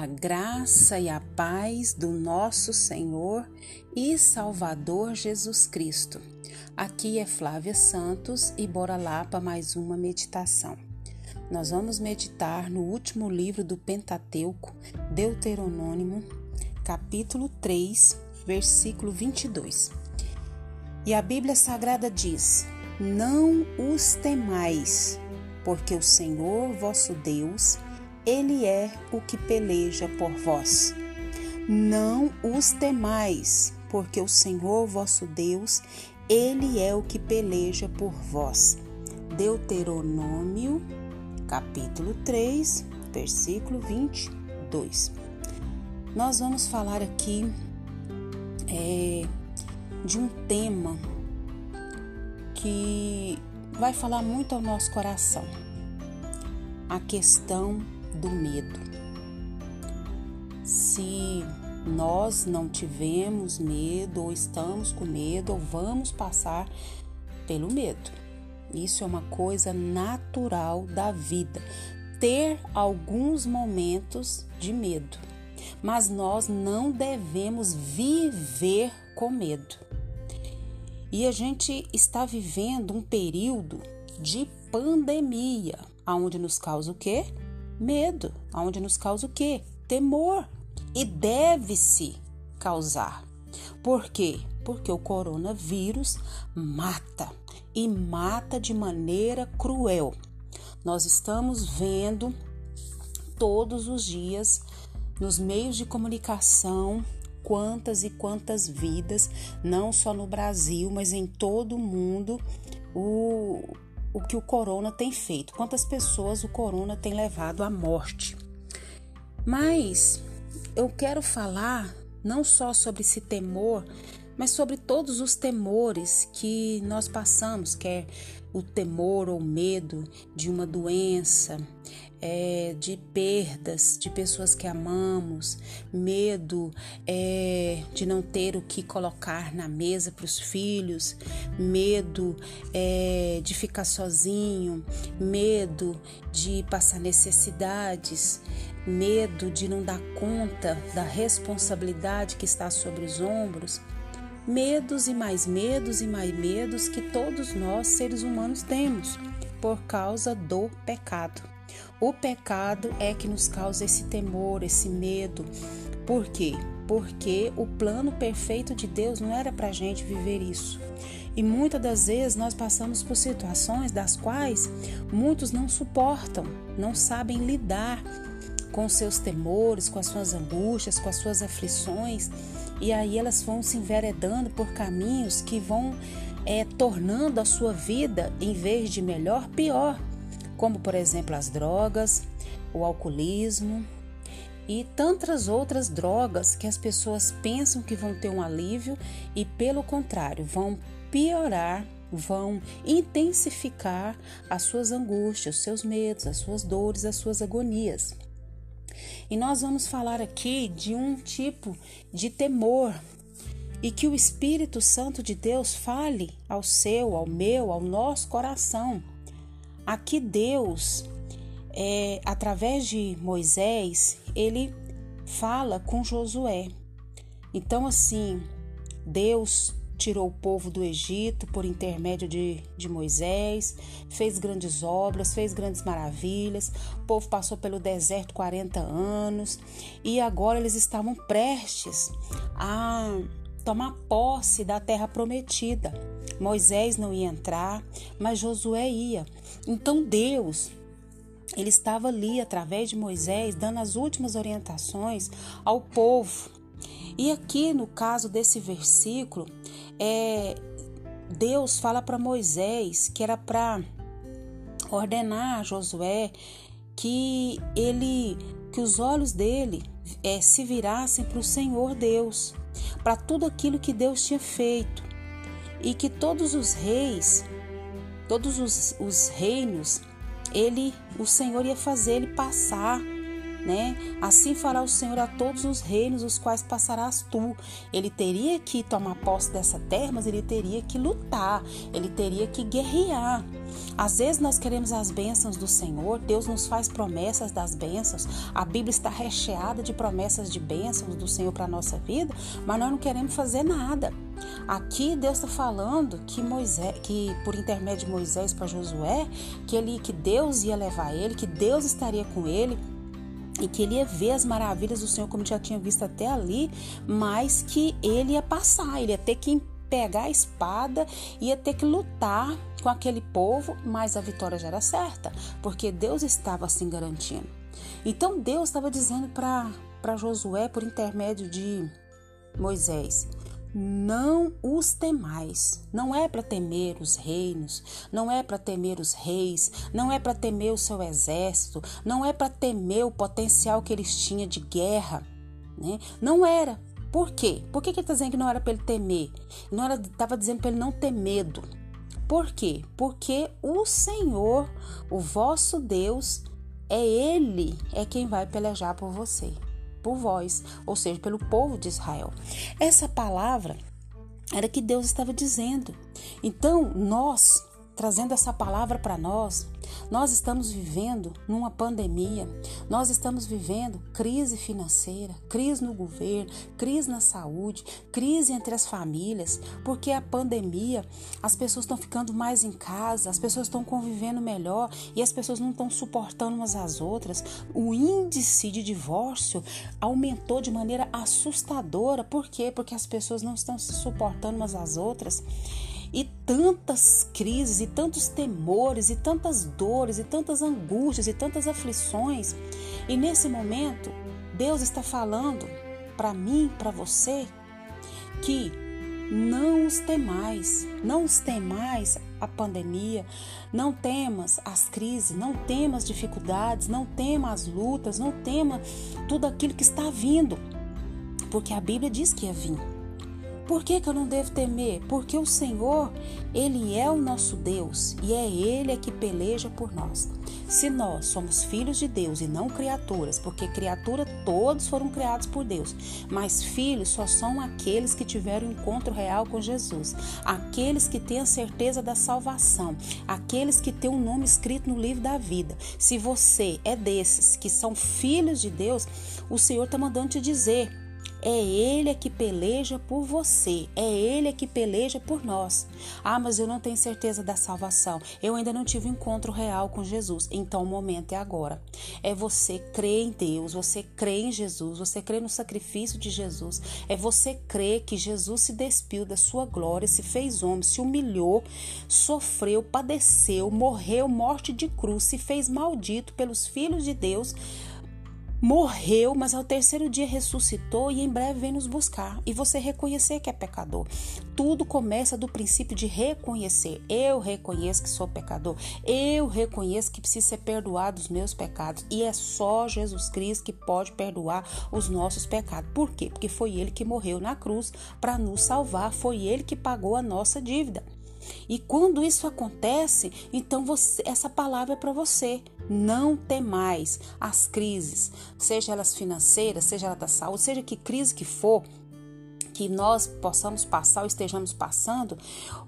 A graça e a paz do nosso Senhor e Salvador Jesus Cristo. Aqui é Flávia Santos e bora lá para mais uma meditação. Nós vamos meditar no último livro do Pentateuco, Deuteronômio, capítulo 3, versículo 22. E a Bíblia Sagrada diz: Não os temais, porque o Senhor vosso Deus ele é o que peleja por vós. Não os temais, porque o Senhor vosso Deus, ele é o que peleja por vós. Deuteronômio, capítulo 3, versículo 22. Nós vamos falar aqui é, de um tema que vai falar muito ao nosso coração. A questão do medo. Se nós não tivemos medo, ou estamos com medo, ou vamos passar pelo medo. Isso é uma coisa natural da vida. Ter alguns momentos de medo, mas nós não devemos viver com medo. E a gente está vivendo um período de pandemia, aonde nos causa o quê? Medo, aonde nos causa o quê? Temor. E deve-se causar. Por quê? Porque o coronavírus mata e mata de maneira cruel. Nós estamos vendo todos os dias nos meios de comunicação quantas e quantas vidas, não só no Brasil, mas em todo o mundo, o, o que o corona tem feito, quantas pessoas o corona tem levado à morte. Mas eu quero falar não só sobre esse temor, mas sobre todos os temores que nós passamos, quer o temor ou medo de uma doença, é, de perdas de pessoas que amamos, medo é, de não ter o que colocar na mesa para os filhos, medo é, de ficar sozinho, medo de passar necessidades, medo de não dar conta da responsabilidade que está sobre os ombros. Medos e mais medos e mais medos que todos nós, seres humanos, temos por causa do pecado. O pecado é que nos causa esse temor, esse medo. Por quê? Porque o plano perfeito de Deus não era para a gente viver isso. E muitas das vezes nós passamos por situações das quais muitos não suportam, não sabem lidar com seus temores, com as suas angústias, com as suas aflições, e aí elas vão se enveredando por caminhos que vão é, tornando a sua vida, em vez de melhor, pior como por exemplo as drogas, o alcoolismo e tantas outras drogas que as pessoas pensam que vão ter um alívio e, pelo contrário, vão piorar, vão intensificar as suas angústias, os seus medos, as suas dores, as suas agonias. E nós vamos falar aqui de um tipo de temor e que o Espírito Santo de Deus fale ao seu, ao meu, ao nosso coração Aqui Deus, é, através de Moisés, ele fala com Josué. Então, assim, Deus tirou o povo do Egito por intermédio de, de Moisés, fez grandes obras, fez grandes maravilhas. O povo passou pelo deserto 40 anos e agora eles estavam prestes a tomar posse da terra prometida. Moisés não ia entrar, mas Josué ia. Então Deus, ele estava ali através de Moisés dando as últimas orientações ao povo. E aqui no caso desse versículo, é, Deus fala para Moisés que era para ordenar a Josué que ele, que os olhos dele é, se virassem para o Senhor Deus, para tudo aquilo que Deus tinha feito. E que todos os reis, todos os, os reinos, ele, o Senhor ia fazer ele passar né? Assim fará o Senhor a todos os reinos os quais passarás tu. Ele teria que tomar posse dessa terra, mas ele teria que lutar, ele teria que guerrear. Às vezes nós queremos as bênçãos do Senhor, Deus nos faz promessas das bênçãos, a Bíblia está recheada de promessas de bênçãos do Senhor para a nossa vida, mas nós não queremos fazer nada. Aqui Deus está falando que Moisés, que por intermédio de Moisés para Josué, que ele, que Deus ia levar ele, que Deus estaria com ele, e que ele ia ver as maravilhas do Senhor como já tinha visto até ali, mas que ele ia passar, ele ia ter que pegar a espada, ia ter que lutar com aquele povo, mas a vitória já era certa, porque Deus estava assim garantindo. Então Deus estava dizendo para Josué, por intermédio de Moisés, não os temais. Não é para temer os reinos, não é para temer os reis, não é para temer o seu exército, não é para temer o potencial que eles tinham de guerra. Né? Não era. Por quê? Por que, que ele está dizendo que não era para ele temer? Não era, estava dizendo para ele não ter medo. Por quê? Porque o Senhor, o vosso Deus, é Ele é quem vai pelejar por você por vós, ou seja, pelo povo de Israel. Essa palavra era que Deus estava dizendo. Então, nós, trazendo essa palavra para nós, nós estamos vivendo numa pandemia, nós estamos vivendo crise financeira, crise no governo, crise na saúde, crise entre as famílias, porque a pandemia, as pessoas estão ficando mais em casa, as pessoas estão convivendo melhor e as pessoas não estão suportando umas às outras. O índice de divórcio aumentou de maneira assustadora. Por quê? Porque as pessoas não estão se suportando umas às outras e tantas crises, e tantos temores, e tantas dores, e tantas angústias, e tantas aflições. E nesse momento, Deus está falando para mim, para você, que não os temais, não os temais a pandemia, não temas as crises, não temas dificuldades, não temas as lutas, não tema tudo aquilo que está vindo, porque a Bíblia diz que ia vir. Por que, que eu não devo temer? Porque o Senhor, Ele é o nosso Deus e é Ele é que peleja por nós. Se nós somos filhos de Deus e não criaturas, porque criatura todos foram criados por Deus, mas filhos só são aqueles que tiveram um encontro real com Jesus, aqueles que têm a certeza da salvação, aqueles que têm o um nome escrito no livro da vida. Se você é desses que são filhos de Deus, o Senhor está mandando te dizer é Ele é que peleja por você, é Ele é que peleja por nós. Ah, mas eu não tenho certeza da salvação, eu ainda não tive um encontro real com Jesus. Então o momento é agora. É você crer em Deus, você crer em Jesus, você crer no sacrifício de Jesus, é você crer que Jesus se despiu da sua glória, se fez homem, se humilhou, sofreu, padeceu, morreu morte de cruz, se fez maldito pelos filhos de Deus morreu, mas ao terceiro dia ressuscitou e em breve vem nos buscar. E você reconhecer que é pecador. Tudo começa do princípio de reconhecer. Eu reconheço que sou pecador. Eu reconheço que preciso ser perdoado dos meus pecados. E é só Jesus Cristo que pode perdoar os nossos pecados. Por quê? Porque foi ele que morreu na cruz para nos salvar. Foi ele que pagou a nossa dívida. E quando isso acontece, então você, essa palavra é para você. Não temais as crises, seja elas financeiras, seja ela da saúde, seja que crise que for, que nós possamos passar ou estejamos passando,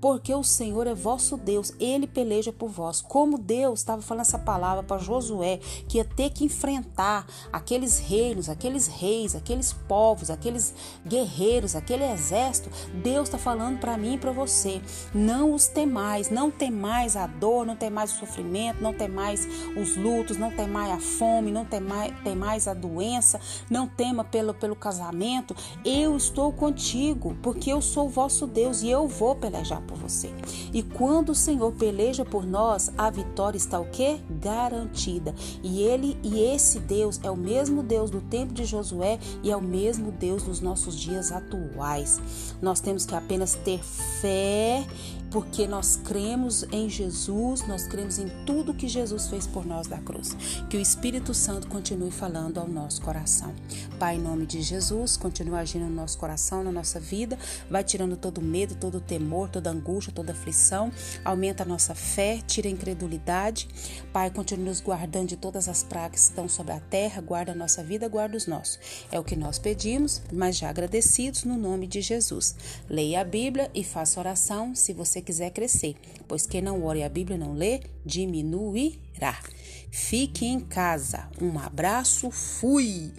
porque o Senhor é vosso Deus, ele peleja por vós. Como Deus estava falando essa palavra para Josué, que ia ter que enfrentar aqueles reinos, aqueles reis, aqueles povos, aqueles guerreiros, aquele exército, Deus está falando para mim e para você: não os temais, não temais a dor, não temais o sofrimento, não temais os lutos, não temais a fome, não temais, temais a doença, não tema pelo, pelo casamento. Eu estou contigo contigo, porque eu sou o vosso Deus e eu vou pelejar por você. E quando o Senhor peleja por nós, a vitória está o quê? Garantida. E ele e esse Deus é o mesmo Deus do tempo de Josué e é o mesmo Deus dos nossos dias atuais. Nós temos que apenas ter fé porque nós cremos em Jesus, nós cremos em tudo que Jesus fez por nós da cruz. Que o Espírito Santo continue falando ao nosso coração. Pai, em nome de Jesus, continue agindo no nosso coração, na nossa vida, vai tirando todo medo, todo temor, toda angústia, toda aflição, aumenta a nossa fé, tira a incredulidade. Pai, continue nos guardando de todas as pragas que estão sobre a terra, guarda a nossa vida, guarda os nossos. É o que nós pedimos, mas já agradecidos no nome de Jesus. Leia a Bíblia e faça oração se você quiser crescer, pois quem não ora e a Bíblia não lê, diminuirá. Fique em casa. Um abraço, fui!